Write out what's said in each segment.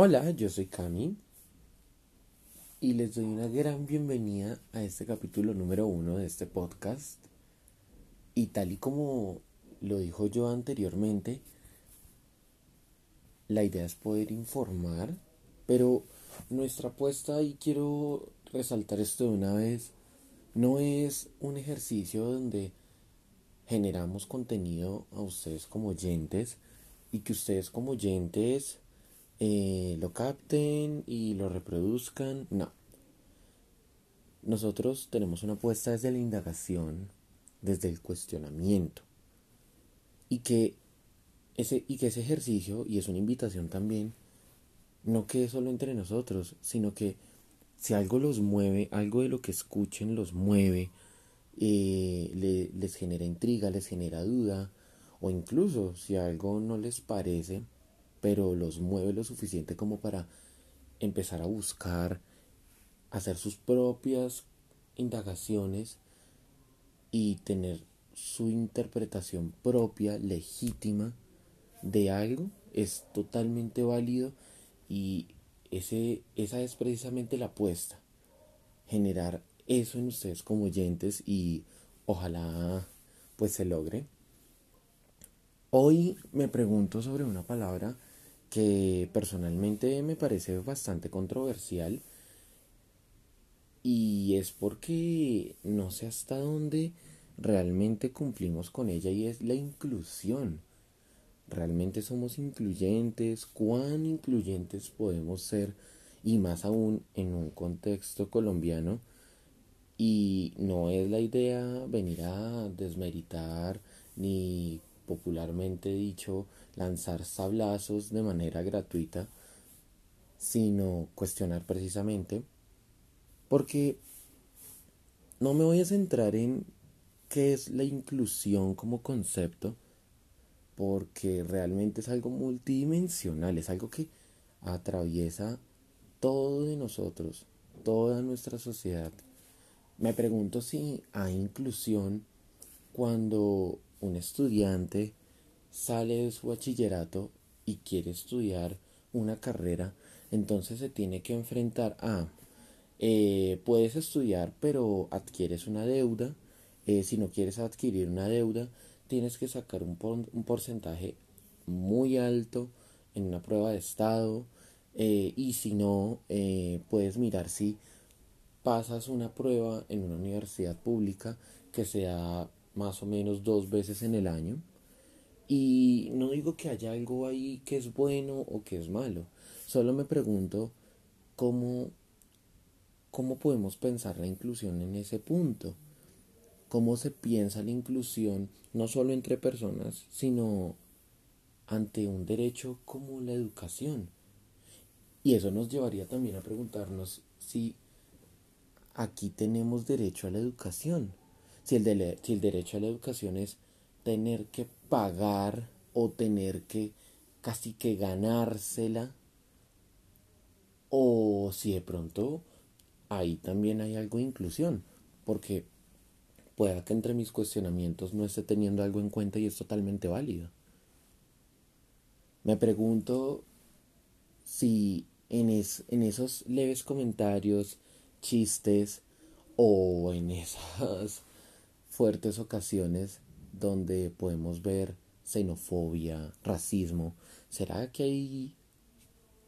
Hola, yo soy Cami y les doy una gran bienvenida a este capítulo número uno de este podcast. Y tal y como lo dijo yo anteriormente, la idea es poder informar, pero nuestra apuesta, y quiero resaltar esto de una vez, no es un ejercicio donde generamos contenido a ustedes como oyentes y que ustedes como oyentes eh, lo capten y lo reproduzcan. No. Nosotros tenemos una apuesta desde la indagación, desde el cuestionamiento. Y que ese, y que ese ejercicio, y es una invitación también, no quede solo entre nosotros, sino que si algo los mueve, algo de lo que escuchen los mueve, eh, les genera intriga, les genera duda, o incluso si algo no les parece, pero los mueve lo suficiente como para empezar a buscar, hacer sus propias indagaciones y tener su interpretación propia, legítima de algo, es totalmente válido y ese, esa es precisamente la apuesta, generar eso en ustedes como oyentes y ojalá pues se logre. Hoy me pregunto sobre una palabra que personalmente me parece bastante controversial y es porque no sé hasta dónde realmente cumplimos con ella y es la inclusión. ¿Realmente somos incluyentes? ¿Cuán incluyentes podemos ser? Y más aún en un contexto colombiano. Y no es la idea venir a desmeritar ni popularmente dicho lanzar sablazos de manera gratuita, sino cuestionar precisamente, porque no me voy a centrar en qué es la inclusión como concepto, porque realmente es algo multidimensional, es algo que atraviesa todo de nosotros, toda nuestra sociedad. Me pregunto si hay inclusión cuando un estudiante sale de su bachillerato y quiere estudiar una carrera, entonces se tiene que enfrentar a, eh, puedes estudiar pero adquieres una deuda, eh, si no quieres adquirir una deuda, tienes que sacar un, porcentaje muy alto en una prueba de estado eh, y si no, puedes mirar si pasas una prueba en una universidad pública que sea más o menos dos veces en el año y no digo que haya algo ahí que es bueno o que es malo. Solo me pregunto cómo, cómo podemos pensar la inclusión en ese punto. Cómo se piensa la inclusión no solo entre personas, sino ante un derecho como la educación. Y eso nos llevaría también a preguntarnos si aquí tenemos derecho a la educación. Si el, si el derecho a la educación es tener que pagar o tener que casi que ganársela o si de pronto ahí también hay algo de inclusión porque pueda que entre mis cuestionamientos no esté teniendo algo en cuenta y es totalmente válido. Me pregunto si en, en esos leves comentarios, chistes o en esas fuertes ocasiones donde podemos ver xenofobia, racismo. ¿Será que ahí,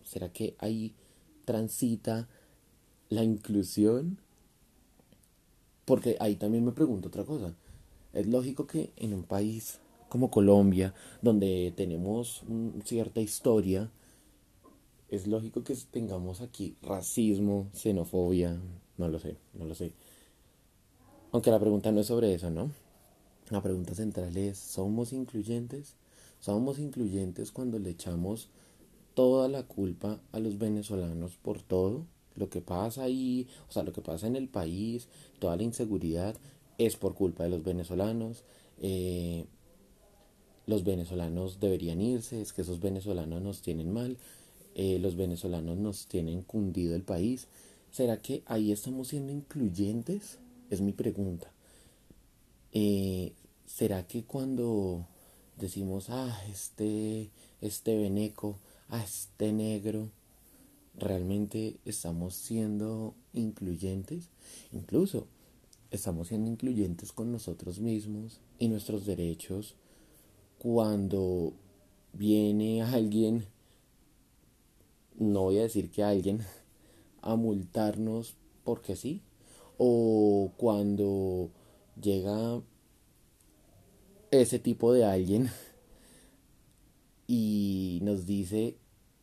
será que transita la inclusión? Porque ahí también me pregunto otra cosa. Es lógico que en un país como Colombia, donde tenemos cierta historia, es lógico que tengamos aquí racismo, xenofobia, no lo sé, no lo sé. Aunque la pregunta no es sobre eso, ¿no? La pregunta central es, ¿somos incluyentes? Somos incluyentes cuando le echamos toda la culpa a los venezolanos por todo lo que pasa ahí, o sea, lo que pasa en el país, toda la inseguridad es por culpa de los venezolanos. Eh, los venezolanos deberían irse, es que esos venezolanos nos tienen mal, eh, los venezolanos nos tienen cundido el país. ¿Será que ahí estamos siendo incluyentes? Es mi pregunta. Eh, ¿Será que cuando decimos, ah, este, este veneco, ah, este negro, realmente estamos siendo incluyentes, incluso estamos siendo incluyentes con nosotros mismos y nuestros derechos cuando viene alguien, no voy a decir que alguien, a multarnos porque sí, o cuando llega ese tipo de alguien y nos dice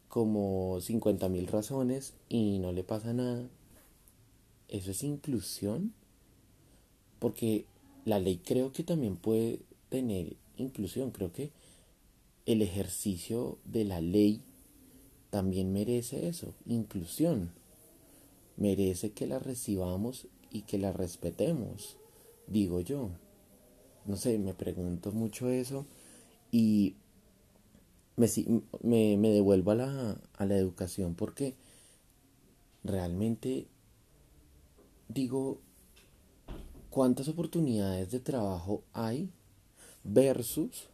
como 50 mil razones y no le pasa nada. ¿Eso es inclusión? Porque la ley creo que también puede tener inclusión. Creo que el ejercicio de la ley también merece eso, inclusión. Merece que la recibamos y que la respetemos, digo yo. No sé, me pregunto mucho eso y me, me, devuelvo a la, a la educación porque realmente digo, ¿cuántas oportunidades de trabajo hay versus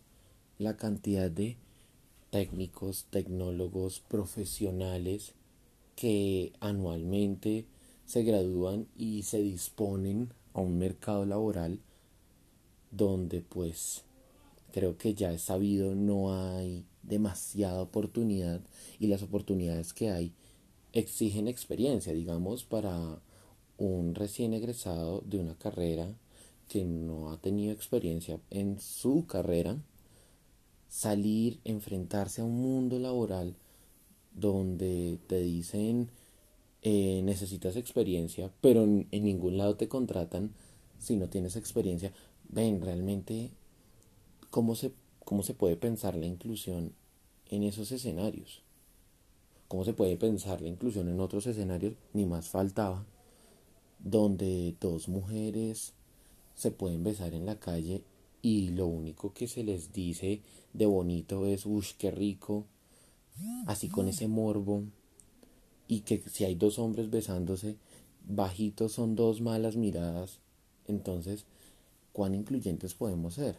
la cantidad de técnicos, tecnólogos, profesionales que anualmente se gradúan y se disponen a un mercado laboral donde pues creo que ya es sabido no hay demasiada oportunidad y las oportunidades que hay exigen experiencia, digamos, para un recién egresado de una carrera que no ha tenido experiencia en su carrera, salir, enfrentarse a un mundo laboral donde te dicen eh, necesitas experiencia, pero en, en ningún lado te contratan si no tienes experiencia. Ven, realmente, ¿cómo se ¿Cómo se puede pensar la inclusión en esos escenarios? ¿Cómo se puede pensar la inclusión en otros escenarios? Ni más faltaba, donde dos mujeres se pueden besar en la calle y lo único que se les dice de bonito es, uff, qué rico, así con ese morbo, y que si hay dos hombres besándose, bajitos son dos malas miradas, entonces, ¿cuán incluyentes podemos ser?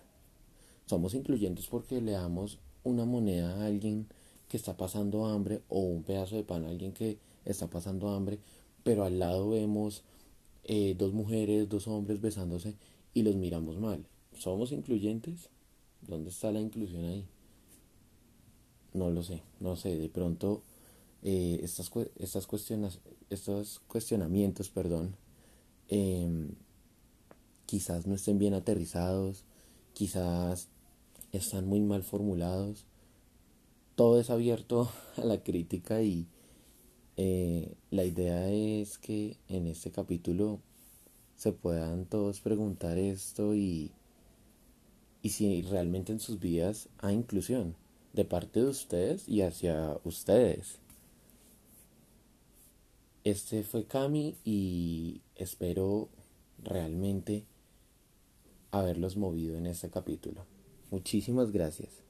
Somos incluyentes porque le damos una moneda a alguien que está pasando hambre o un pedazo de pan a alguien que está pasando hambre, pero al lado vemos eh, dos mujeres, dos hombres besándose y los miramos mal. ¿Somos incluyentes? ¿Dónde está la inclusión ahí? No lo sé, no sé, de pronto eh, estas, estas cuestiones, estos cuestionamientos, perdón, em, quizás no estén bien aterrizados, quizás están muy mal formulados. Todo es abierto a la crítica y eh, la idea es que en este capítulo se puedan todos preguntar esto y, y si realmente en sus vidas hay inclusión de parte de ustedes y hacia ustedes. Este fue Cami y espero realmente haberlos movido en este capítulo. Muchísimas gracias.